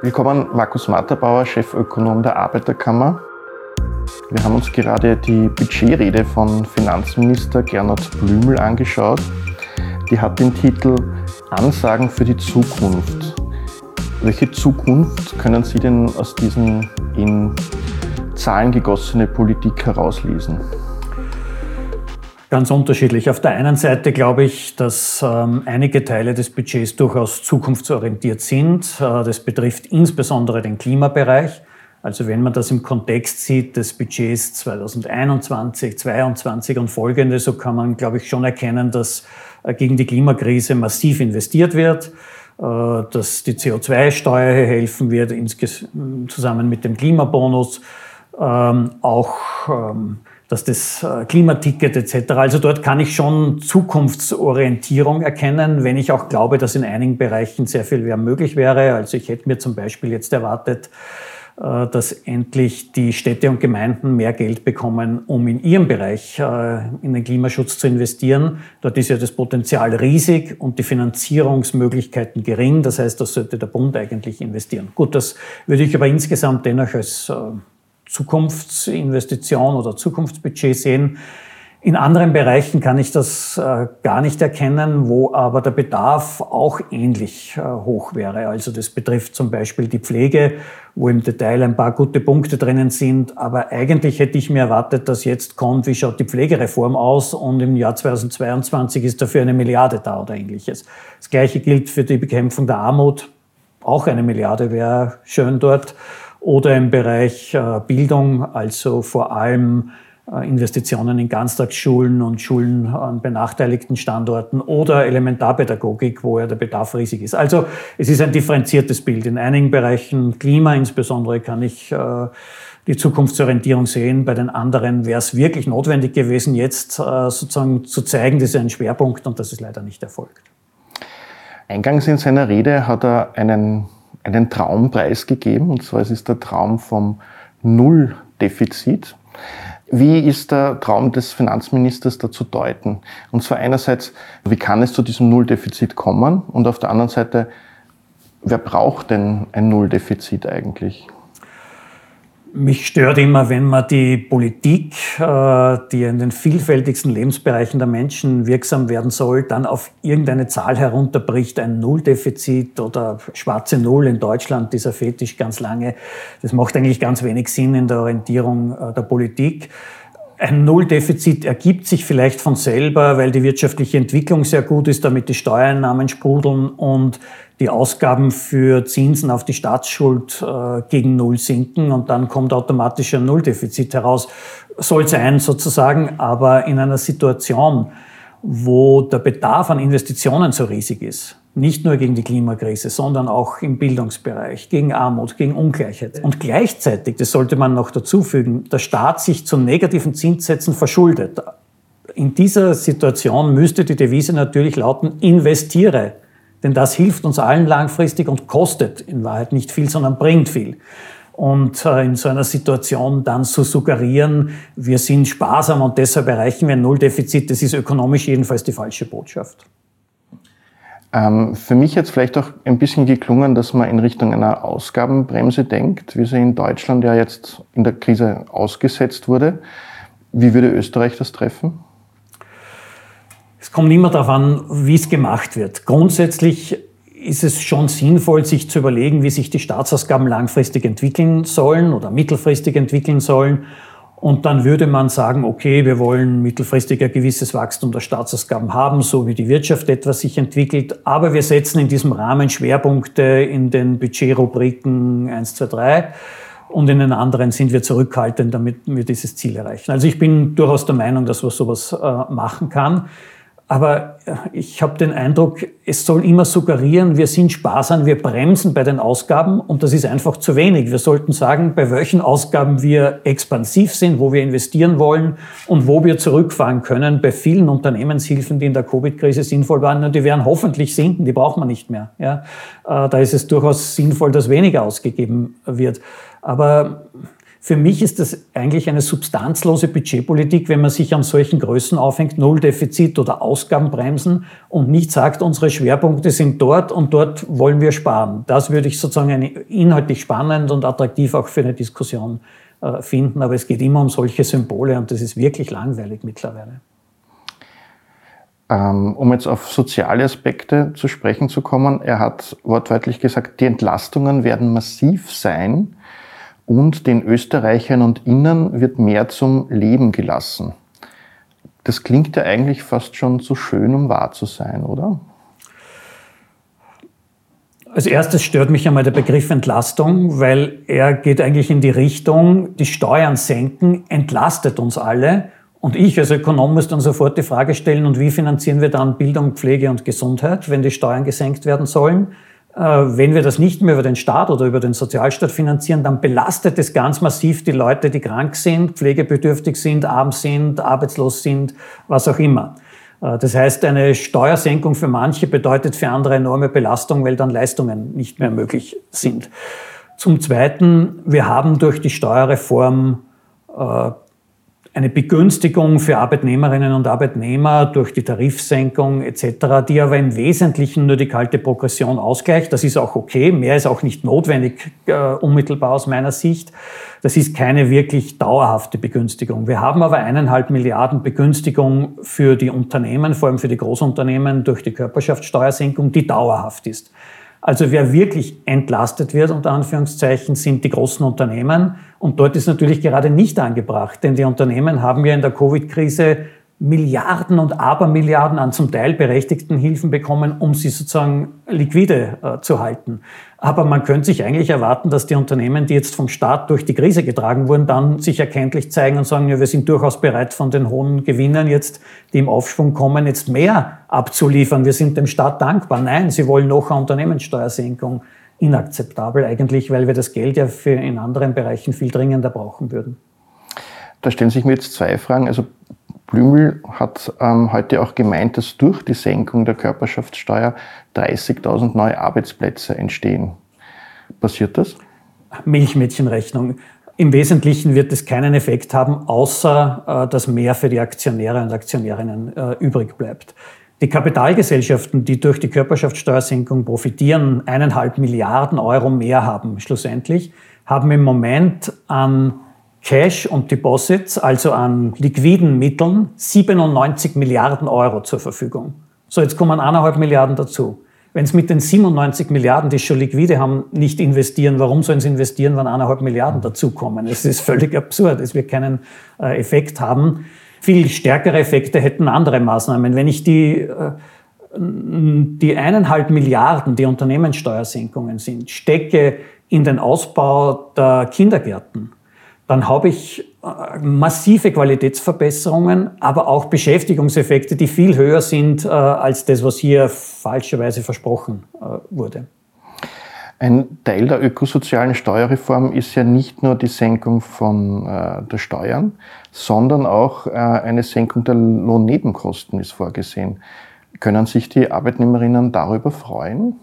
Willkommen, Markus Matterbauer, Chefökonom der Arbeiterkammer. Wir haben uns gerade die Budgetrede von Finanzminister Gernot Blümel angeschaut. Die hat den Titel Ansagen für die Zukunft. Welche Zukunft können Sie denn aus diesen in Zahlen gegossene Politik herauslesen? Ganz unterschiedlich. Auf der einen Seite glaube ich, dass ähm, einige Teile des Budgets durchaus zukunftsorientiert sind. Äh, das betrifft insbesondere den Klimabereich. Also wenn man das im Kontext sieht des Budgets 2021, 2022 und folgende, so kann man, glaube ich, schon erkennen, dass äh, gegen die Klimakrise massiv investiert wird, äh, dass die CO2-Steuer helfen wird, zusammen mit dem Klimabonus, ähm, auch ähm, dass das äh, Klimaticket etc. Also dort kann ich schon Zukunftsorientierung erkennen, wenn ich auch glaube, dass in einigen Bereichen sehr viel mehr möglich wäre. Also ich hätte mir zum Beispiel jetzt erwartet, äh, dass endlich die Städte und Gemeinden mehr Geld bekommen, um in ihrem Bereich äh, in den Klimaschutz zu investieren. Dort ist ja das Potenzial riesig und die Finanzierungsmöglichkeiten gering. Das heißt, das sollte der Bund eigentlich investieren. Gut, das würde ich aber insgesamt dennoch als Zukunftsinvestition oder Zukunftsbudget sehen. In anderen Bereichen kann ich das äh, gar nicht erkennen, wo aber der Bedarf auch ähnlich äh, hoch wäre. Also das betrifft zum Beispiel die Pflege, wo im Detail ein paar gute Punkte drinnen sind. Aber eigentlich hätte ich mir erwartet, dass jetzt kommt, wie schaut die Pflegereform aus und im Jahr 2022 ist dafür eine Milliarde da oder ähnliches. Das Gleiche gilt für die Bekämpfung der Armut. Auch eine Milliarde wäre schön dort oder im Bereich äh, Bildung, also vor allem äh, Investitionen in Ganztagsschulen und Schulen an benachteiligten Standorten oder Elementarpädagogik, wo ja der Bedarf riesig ist. Also es ist ein differenziertes Bild. In einigen Bereichen Klima insbesondere kann ich äh, die Zukunftsorientierung sehen. Bei den anderen wäre es wirklich notwendig gewesen, jetzt sozusagen zu zeigen, das ist ein Schwerpunkt und das ist leider nicht erfolgt. Eingangs in seiner Rede hat er einen einen Traumpreis gegeben, und zwar es ist der Traum vom Nulldefizit. Wie ist der Traum des Finanzministers da zu deuten? Und zwar einerseits, wie kann es zu diesem Nulldefizit kommen? Und auf der anderen Seite, wer braucht denn ein Nulldefizit eigentlich? Mich stört immer, wenn man die Politik, äh, die in den vielfältigsten Lebensbereichen der Menschen wirksam werden soll, dann auf irgendeine Zahl herunterbricht, ein Nulldefizit oder schwarze Null in Deutschland, dieser Fetisch ganz lange. Das macht eigentlich ganz wenig Sinn in der Orientierung äh, der Politik. Ein Nulldefizit ergibt sich vielleicht von selber, weil die wirtschaftliche Entwicklung sehr gut ist, damit die Steuereinnahmen sprudeln und die Ausgaben für Zinsen auf die Staatsschuld äh, gegen Null sinken und dann kommt automatisch ein Nulldefizit heraus. Soll sein sozusagen, aber in einer Situation, wo der Bedarf an Investitionen so riesig ist, nicht nur gegen die Klimakrise, sondern auch im Bildungsbereich, gegen Armut, gegen Ungleichheit. Und gleichzeitig, das sollte man noch dazufügen, der Staat sich zu negativen Zinssätzen verschuldet. In dieser Situation müsste die Devise natürlich lauten, investiere denn das hilft uns allen langfristig und kostet in Wahrheit nicht viel, sondern bringt viel. Und äh, in so einer Situation dann zu suggerieren, wir sind sparsam und deshalb erreichen wir ein Nulldefizit, das ist ökonomisch jedenfalls die falsche Botschaft. Ähm, für mich jetzt vielleicht auch ein bisschen geklungen, dass man in Richtung einer Ausgabenbremse denkt, wie sie in Deutschland ja jetzt in der Krise ausgesetzt wurde. Wie würde Österreich das treffen? Es kommt immer darauf an, wie es gemacht wird. Grundsätzlich ist es schon sinnvoll, sich zu überlegen, wie sich die Staatsausgaben langfristig entwickeln sollen oder mittelfristig entwickeln sollen. Und dann würde man sagen, okay, wir wollen mittelfristig ein gewisses Wachstum der Staatsausgaben haben, so wie die Wirtschaft etwas sich entwickelt. Aber wir setzen in diesem Rahmen Schwerpunkte in den Budgetrubriken 1, 2, 3. Und in den anderen sind wir zurückhaltend, damit wir dieses Ziel erreichen. Also ich bin durchaus der Meinung, dass man sowas äh, machen kann. Aber äh, ich habe den Eindruck, es soll immer suggerieren, wir sind sparsam, wir bremsen bei den Ausgaben und das ist einfach zu wenig. Wir sollten sagen, bei welchen Ausgaben wir expansiv sind, wo wir investieren wollen und wo wir zurückfahren können. Bei vielen Unternehmenshilfen, die in der Covid-Krise sinnvoll waren, und die werden hoffentlich sinken, die braucht man nicht mehr. Ja, äh, da ist es durchaus sinnvoll, dass weniger ausgegeben wird. Aber Für mich ist das eigentlich eine substanzlose Budgetpolitik, wenn man sich an solchen Größen aufhängt, Nulldefizit oder Ausgabenbremsen und nicht sagt, unsere Schwerpunkte sind dort und dort wollen wir sparen. Das würde ich sozusagen eine, inhaltlich spannend und attraktiv auch für eine Diskussion äh, finden. Aber es geht immer um solche Symbole und das ist wirklich langweilig mittlerweile. Ähm, um jetzt auf soziale Aspekte zu sprechen zu kommen, er hat wortwörtlich gesagt, die Entlastungen werden massiv sein und den Österreichern und Innen wird mehr zum Leben gelassen. Das klingt ja eigentlich fast schon zu schön, um wahr zu sein, oder? Als erstes stört mich einmal der Begriff Entlastung, weil er geht eigentlich in die Richtung, die Steuern senken, entlastet uns alle. Und ich als Ökonom muss dann sofort die Frage stellen, und wie finanzieren wir dann Bildung, Pflege und Gesundheit, wenn die Steuern gesenkt werden sollen? Äh, wenn wir das nicht mehr über den Staat oder über den Sozialstaat finanzieren, dann belastet es ganz massiv die Leute, die krank sind, pflegebedürftig sind, arm sind, arbeitslos sind, was auch immer. Äh, das heißt, eine Steuersenkung für manche bedeutet für andere enorme Belastung, weil dann Leistungen nicht mehr möglich sind. Zum Zweiten, wir haben durch die Steuerreform äh, eine Begünstigung für Arbeitnehmerinnen und Arbeitnehmer durch die Tarifsenkung etc., die aber im Wesentlichen nur die kalte Progression ausgleicht. Das ist auch okay, mehr ist auch nicht notwendig, äh, unmittelbar aus meiner Sicht. Das ist keine wirklich dauerhafte Begünstigung. Wir haben aber eineinhalb Milliarden Begünstigung für die Unternehmen, vor allem für die Großunternehmen durch die Körperschaftssteuersenkung, die dauerhaft ist. Also wer wirklich entlastet wird, unter Anführungszeichen, sind die großen Unternehmen. Und dort ist natürlich gerade nicht angebracht, denn die Unternehmen haben ja in der Covid-Krise Milliarden und Abermilliarden an zum Teil berechtigten Hilfen bekommen, um sie sozusagen liquide äh, zu halten. Aber man könnte sich eigentlich erwarten, dass die Unternehmen, die jetzt vom Staat durch die Krise getragen wurden, dann sich erkenntlich zeigen und sagen, ja, wir sind durchaus bereit, von den hohen Gewinnern jetzt, die im Aufschwung kommen, jetzt mehr abzuliefern. Wir sind dem Staat dankbar. Nein, sie wollen noch eine Unternehmenssteuersenkung. Inakzeptabel eigentlich, weil wir das Geld ja für in anderen Bereichen viel dringender brauchen würden. Da stellen sich mir jetzt zwei Fragen. Also Blümel hat ähm, heute auch gemeint, dass durch die Senkung der Körperschaftssteuer 30.000 neue Arbeitsplätze entstehen. Passiert das? Milchmädchenrechnung. Im Wesentlichen wird es keinen Effekt haben, außer äh, dass mehr für die Aktionäre und Aktionärinnen äh, übrig bleibt. Die Kapitalgesellschaften, die durch die Körperschaftssteuersenkung profitieren, eineinhalb Milliarden Euro mehr haben schlussendlich, haben im Moment an Cash und Deposits, also an liquiden Mitteln, 97 Milliarden Euro zur Verfügung. So, jetzt kommen eineinhalb Milliarden dazu. Wenn Sie mit den 97 Milliarden, die schon liquide haben, nicht investieren, warum sollen Sie investieren, wenn eineinhalb Milliarden dazukommen? Es ist völlig absurd. Es wird keinen äh, Effekt haben. Viel stärkere Effekte hätten andere Maßnahmen. Wenn ich die, äh, die eineinhalb Milliarden, die Unternehmenssteuersenkungen sind, stecke in den Ausbau der Kindergärten, dann habe ich äh, massive Qualitätsverbesserungen, aber auch Beschäftigungseffekte, die viel höher sind äh, als das, was hier falscherweise versprochen äh, wurde. Ein Teil der ökosozialen Steuerreform ist ja nicht nur die Senkung von äh, der Steuern, sondern auch äh, eine Senkung der Lohnnebenkosten ist vorgesehen. Können sich die Arbeitnehmerinnen darüber freuen?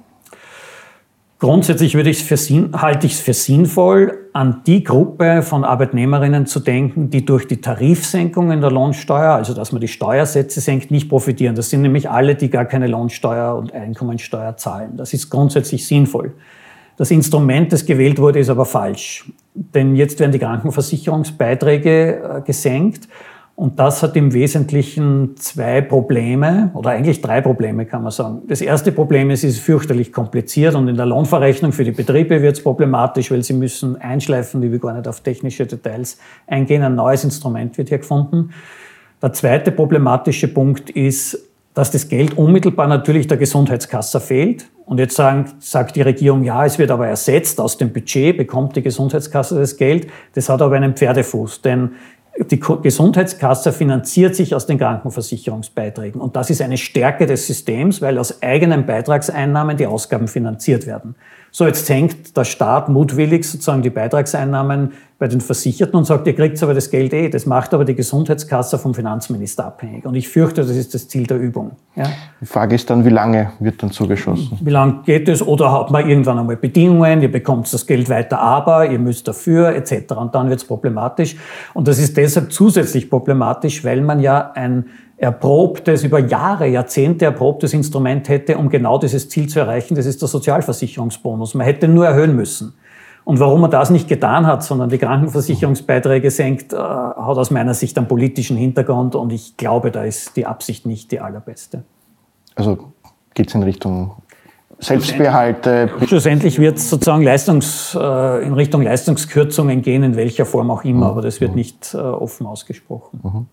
Grundsätzlich würde ich für, halte ich es für sinnvoll, an die Gruppe von Arbeitnehmerinnen zu denken, die durch die Tarifsenkungen der Lohnsteuer, also dass man die Steuersätze senkt, nicht profitieren. Das sind nämlich alle, die gar keine Lohnsteuer und Einkommensteuer zahlen. Das ist grundsätzlich sinnvoll. Das Instrument, das gewählt wurde, ist aber falsch. Denn jetzt werden die Krankenversicherungsbeiträge äh, gesenkt und das hat im Wesentlichen zwei Probleme oder eigentlich drei Probleme, kann man sagen. Das erste Problem ist, es ist fürchterlich kompliziert und in der Lohnverrechnung für die Betriebe wird es problematisch, weil sie müssen einschleifen, wie wir gar nicht auf technische Details eingehen. Ein neues Instrument wird hier gefunden. Der zweite problematische Punkt ist, dass das Geld unmittelbar natürlich der Gesundheitskasse fehlt. Und jetzt sagen, sagt die Regierung, ja, es wird aber ersetzt aus dem Budget, bekommt die Gesundheitskasse das Geld. Das hat aber einen Pferdefuß, denn die Gesundheitskasse finanziert sich aus den Krankenversicherungsbeiträgen. Und das ist eine Stärke des Systems, weil aus eigenen Beitragseinnahmen die Ausgaben finanziert werden. So, jetzt senkt der Staat mutwillig sozusagen die Beitragseinnahmen bei den Versicherten und sagt, ihr kriegt aber das Geld eh. Das macht aber die Gesundheitskasse vom Finanzminister abhängig. Und ich fürchte, das ist das Ziel der Übung. Ja? Die Frage ist dann, wie lange wird dann zugeschossen? Wie lange geht es? Oder hat man irgendwann einmal Bedingungen, ihr bekommt das Geld weiter, aber ihr müsst dafür etc. Und dann wird es problematisch. Und das ist deshalb zusätzlich problematisch, weil man ja ein erprobtes, über Jahre, Jahrzehnte erprobtes Instrument hätte, um genau dieses Ziel zu erreichen. Das ist der Sozialversicherungsbonus. Man hätte nur erhöhen müssen. Und warum er das nicht getan hat, sondern die Krankenversicherungsbeiträge senkt, äh, hat aus meiner Sicht einen politischen Hintergrund und ich glaube, da ist die Absicht nicht die allerbeste. Also geht es in Richtung Selbstbehalte? Schlussendlich wird es sozusagen Leistungs, äh, in Richtung Leistungskürzungen gehen, in welcher Form auch immer, mhm. aber das wird mhm. nicht äh, offen ausgesprochen. Mhm.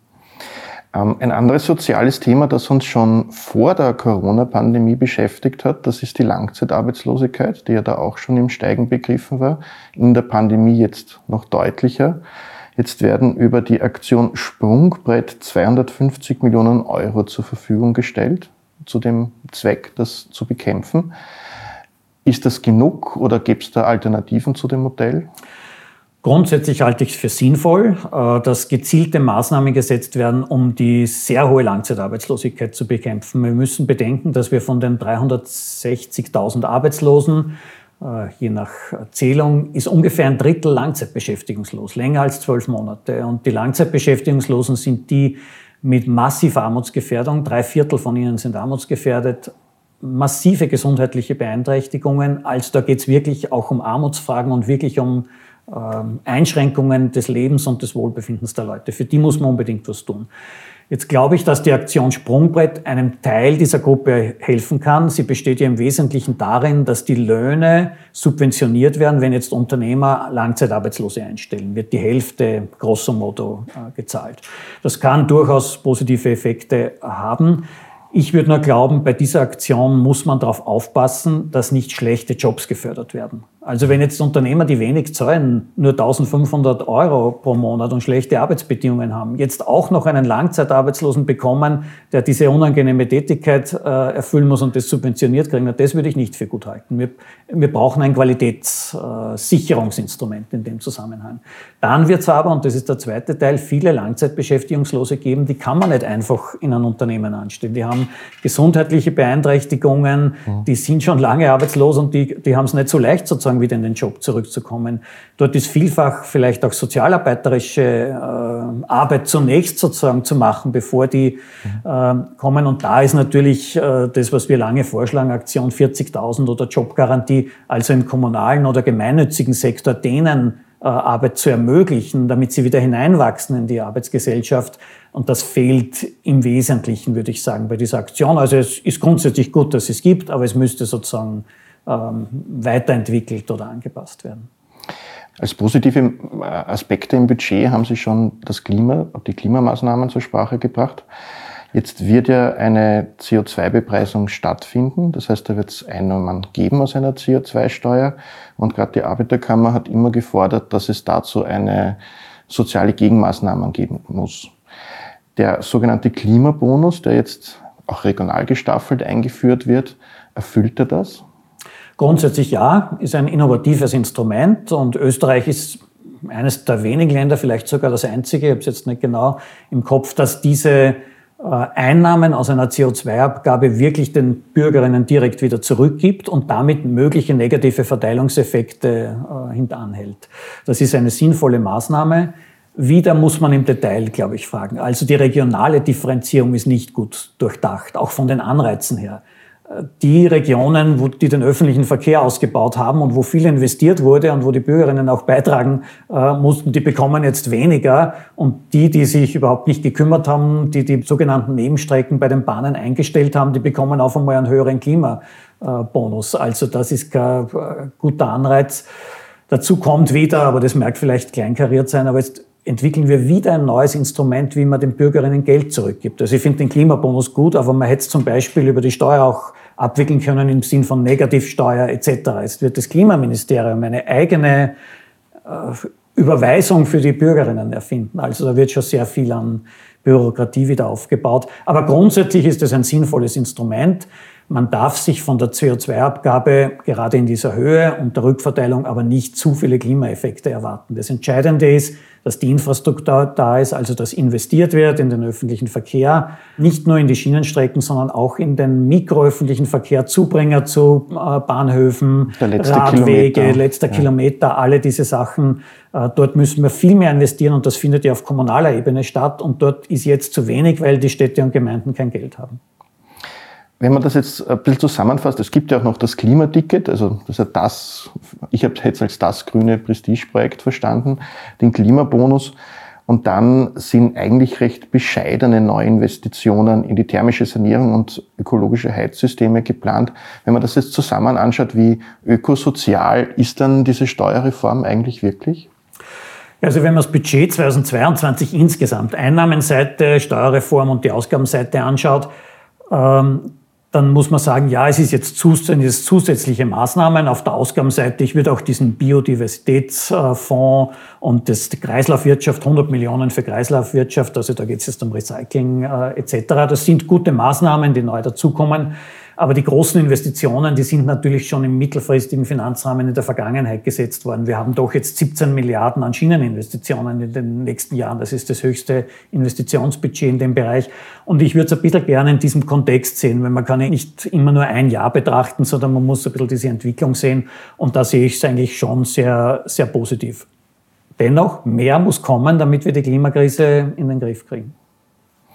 Ähm, ein anderes soziales Thema, das uns schon vor der Corona-Pandemie beschäftigt hat, das ist die Langzeitarbeitslosigkeit, die ja da auch schon im Steigen begriffen war. In der Pandemie jetzt noch deutlicher. Jetzt werden über die Aktion Sprungbrett 250 Millionen Euro zur Verfügung gestellt, zu dem Zweck, das zu bekämpfen. Ist das genug oder gibt es da Alternativen zu dem Modell? Grundsätzlich halte ich es für sinnvoll, äh, dass gezielte Maßnahmen gesetzt werden, um die sehr hohe Langzeitarbeitslosigkeit zu bekämpfen. Wir müssen bedenken, dass wir von den 360.000 Arbeitslosen, äh, je nach Zählung, ist ungefähr ein Drittel langzeitbeschäftigungslos, länger als zwölf Monate. Und die Langzeitbeschäftigungslosen sind die mit massiver Armutsgefährdung. Drei Viertel von ihnen sind armutsgefährdet massive gesundheitliche Beeinträchtigungen. Also da geht es wirklich auch um Armutsfragen und wirklich um Einschränkungen des Lebens und des Wohlbefindens der Leute. Für die muss man unbedingt was tun. Jetzt glaube ich, dass die Aktion Sprungbrett einem Teil dieser Gruppe helfen kann. Sie besteht ja im Wesentlichen darin, dass die Löhne subventioniert werden, wenn jetzt Unternehmer Langzeitarbeitslose einstellen, wird die Hälfte grosso modo äh, gezahlt. Das kann durchaus positive Effekte haben. Ich würde nur glauben, bei dieser Aktion muss man darauf aufpassen, dass nicht schlechte Jobs gefördert werden. Also wenn jetzt Unternehmer, die wenig zahlen, nur 1500 Euro pro Monat und schlechte Arbeitsbedingungen haben, jetzt auch noch einen Langzeitarbeitslosen bekommen, der diese unangenehme Tätigkeit äh, erfüllen muss und das subventioniert kriegen, das würde ich nicht für gut halten. Wir, wir brauchen ein Qualitätssicherungsinstrument äh, in dem Zusammenhang. Dann wird es aber, und das ist der zweite Teil, viele Langzeitbeschäftigungslose geben, die kann man nicht einfach in ein Unternehmen anstellen. Die haben gesundheitliche Beeinträchtigungen, mhm. die sind schon lange arbeitslos und die, die haben es nicht so leicht sozusagen sozusagen wieder in den Job zurückzukommen. Dort ist vielfach vielleicht auch sozialarbeiterische äh, Arbeit zunächst sozusagen zu machen, bevor die äh, kommen. Und da ist natürlich äh, das, was wir lange vorschlagen, Aktion 40.000 oder Jobgarantie, also im kommunalen oder gemeinnützigen Sektor, denen äh, Arbeit zu ermöglichen, damit sie wieder hineinwachsen in die Arbeitsgesellschaft. Und das fehlt im Wesentlichen, würde ich sagen, bei dieser Aktion. Also es ist grundsätzlich gut, dass es gibt, aber es müsste sozusagen ähm, weiterentwickelt oder angepasst werden. Als positive äh, Aspekte im Budget haben Sie schon das Klima, die Klimamaßnahmen zur Sprache gebracht. Jetzt wird ja eine CO2-Bepreisung stattfinden. Das heißt, da wird es Einnahmen geben aus einer CO2-Steuer. Und gerade die Arbeiterkammer hat immer gefordert, dass es dazu eine soziale Gegenmaßnahmen geben muss. Der sogenannte Klimabonus, der jetzt auch regional gestaffelt eingeführt wird, erfüllt er das? Grundsätzlich ja, ist ein innovatives Instrument und Österreich ist eines der wenigen Länder, vielleicht sogar das einzige, ich habe es jetzt nicht genau im Kopf, dass diese äh, Einnahmen aus einer CO2-Abgabe wirklich den Bürgerinnen direkt wieder zurückgibt und damit mögliche negative Verteilungseffekte äh, hintanhält. Das ist eine sinnvolle Maßnahme. Wieder muss man im Detail, glaube ich, fragen. Also die regionale Differenzierung ist nicht gut durchdacht, auch von den Anreizen her die Regionen, wo die den öffentlichen Verkehr ausgebaut haben und wo viel investiert wurde und wo die Bürgerinnen auch beitragen äh, mussten, die bekommen jetzt weniger. Und die, die sich überhaupt nicht gekümmert haben, die die sogenannten Nebenstrecken bei den Bahnen eingestellt haben, die bekommen auf einmal einen höheren Klimabonus. Also das ist kein äh, guter Anreiz. Dazu kommt wieder, aber das merkt vielleicht kleinkariert sein, aber jetzt entwickeln wir wieder ein neues Instrument, wie man den Bürgerinnen Geld zurückgibt. Also ich finde den Klimabonus gut, aber man hätte es zum Beispiel über die Steuer auch abwickeln können im Sinn von Negativsteuer etc. Jetzt wird das Klimaministerium eine eigene äh, Überweisung für die Bürgerinnen erfinden. Also da wird schon sehr viel an Bürokratie wieder aufgebaut. Aber grundsätzlich ist es ein sinnvolles Instrument. Man darf sich von der CO2-Abgabe gerade in dieser Höhe und der Rückverteilung aber nicht zu viele Klimaeffekte erwarten. Das Entscheidende ist, dass die Infrastruktur da ist, also dass investiert wird in den öffentlichen Verkehr, nicht nur in die Schienenstrecken, sondern auch in den mikroöffentlichen Verkehr, Zubringer zu äh, Bahnhöfen, Radwege, Kilometer. letzter ja. Kilometer, alle diese Sachen. Äh, dort müssen wir viel mehr investieren und das findet ja auf kommunaler Ebene statt und dort ist jetzt zu wenig, weil die Städte und Gemeinden kein Geld haben. Wenn man das jetzt ein bisschen zusammenfasst, es gibt ja auch noch das Klimaticket, also das ist ja das, ich hätte es als das grüne Prestigeprojekt verstanden, den Klimabonus. Und dann sind eigentlich recht bescheidene Neuinvestitionen in die thermische Sanierung und ökologische Heizsysteme geplant. Wenn man das jetzt zusammen anschaut, wie ökosozial ist dann diese Steuerreform eigentlich wirklich? Also wenn man das Budget 2022 insgesamt, Einnahmenseite, Steuerreform und die Ausgabenseite anschaut, ähm, dann muss man sagen, ja, es ist jetzt zusätzliche Maßnahmen auf der Ausgabenseite. Ich würde auch diesen Biodiversitätsfonds und das, die Kreislaufwirtschaft, 100 Millionen für Kreislaufwirtschaft, also da geht es jetzt um Recycling äh, etc. Das sind gute Maßnahmen, die neu dazukommen. Aber die großen Investitionen, die sind natürlich schon im mittelfristigen Finanzrahmen in der Vergangenheit gesetzt worden. Wir haben doch jetzt 17 Milliarden an Schieneninvestitionen in den nächsten Jahren. Das ist das höchste Investitionsbudget in dem Bereich. Und ich würde es ein bisschen gerne in diesem Kontext sehen, weil man kann nicht immer nur ein Jahr betrachten, sondern man muss ein bisschen diese Entwicklung sehen. Und da sehe ich es eigentlich schon sehr, sehr positiv. Dennoch, mehr muss kommen, damit wir die Klimakrise in den Griff kriegen.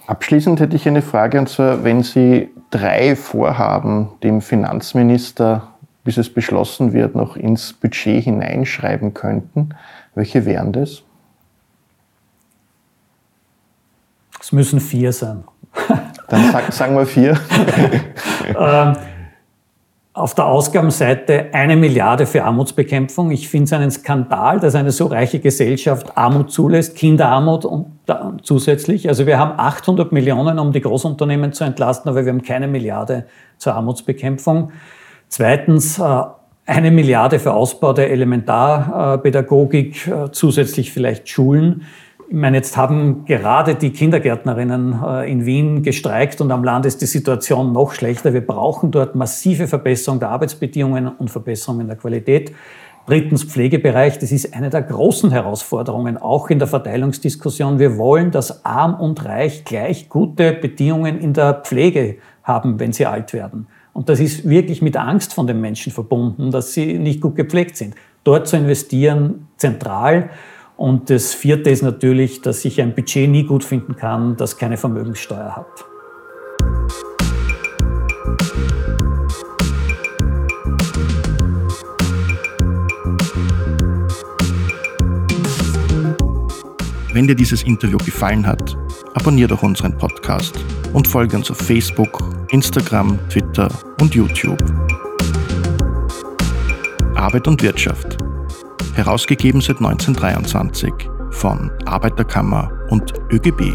Abschließend hätte ich eine Frage, und zwar, wenn Sie drei Vorhaben dem Finanzminister, bis es beschlossen wird, noch ins Budget hineinschreiben könnten, welche wären das? Es müssen vier sein. Dann sag, sagen wir vier. auf der Ausgabenseite eine Milliarde für Armutsbekämpfung. Ich finde es einen Skandal, dass eine so reiche Gesellschaft Armut zulässt, Kinderarmut und zusätzlich. Also wir haben 800 Millionen, um die Großunternehmen zu entlasten, aber wir haben keine Milliarde zur Armutsbekämpfung. Zweitens, äh, eine Milliarde für Ausbau der Elementarpädagogik, äh, zusätzlich vielleicht Schulen. Ich meine, jetzt haben gerade die Kindergärtnerinnen äh, in Wien gestreikt und am Land ist die Situation noch schlechter. Wir brauchen dort massive Verbesserung der Arbeitsbedingungen und Verbesserung in der Qualität. Drittens Pflegebereich. Das ist eine der großen Herausforderungen, auch in der Verteilungsdiskussion. Wir wollen, dass arm und reich gleich gute Bedingungen in der Pflege haben, wenn sie alt werden. Und das ist wirklich mit Angst von den Menschen verbunden, dass sie nicht gut gepflegt sind. Dort zu investieren, zentral. Und das vierte ist natürlich, dass ich ein Budget nie gut finden kann, das keine Vermögenssteuer hat. Wenn dir dieses Interview gefallen hat, abonniere doch unseren Podcast und folge uns auf Facebook, Instagram, Twitter und YouTube. Arbeit und Wirtschaft herausgegeben seit 1923 von Arbeiterkammer und ÖGB.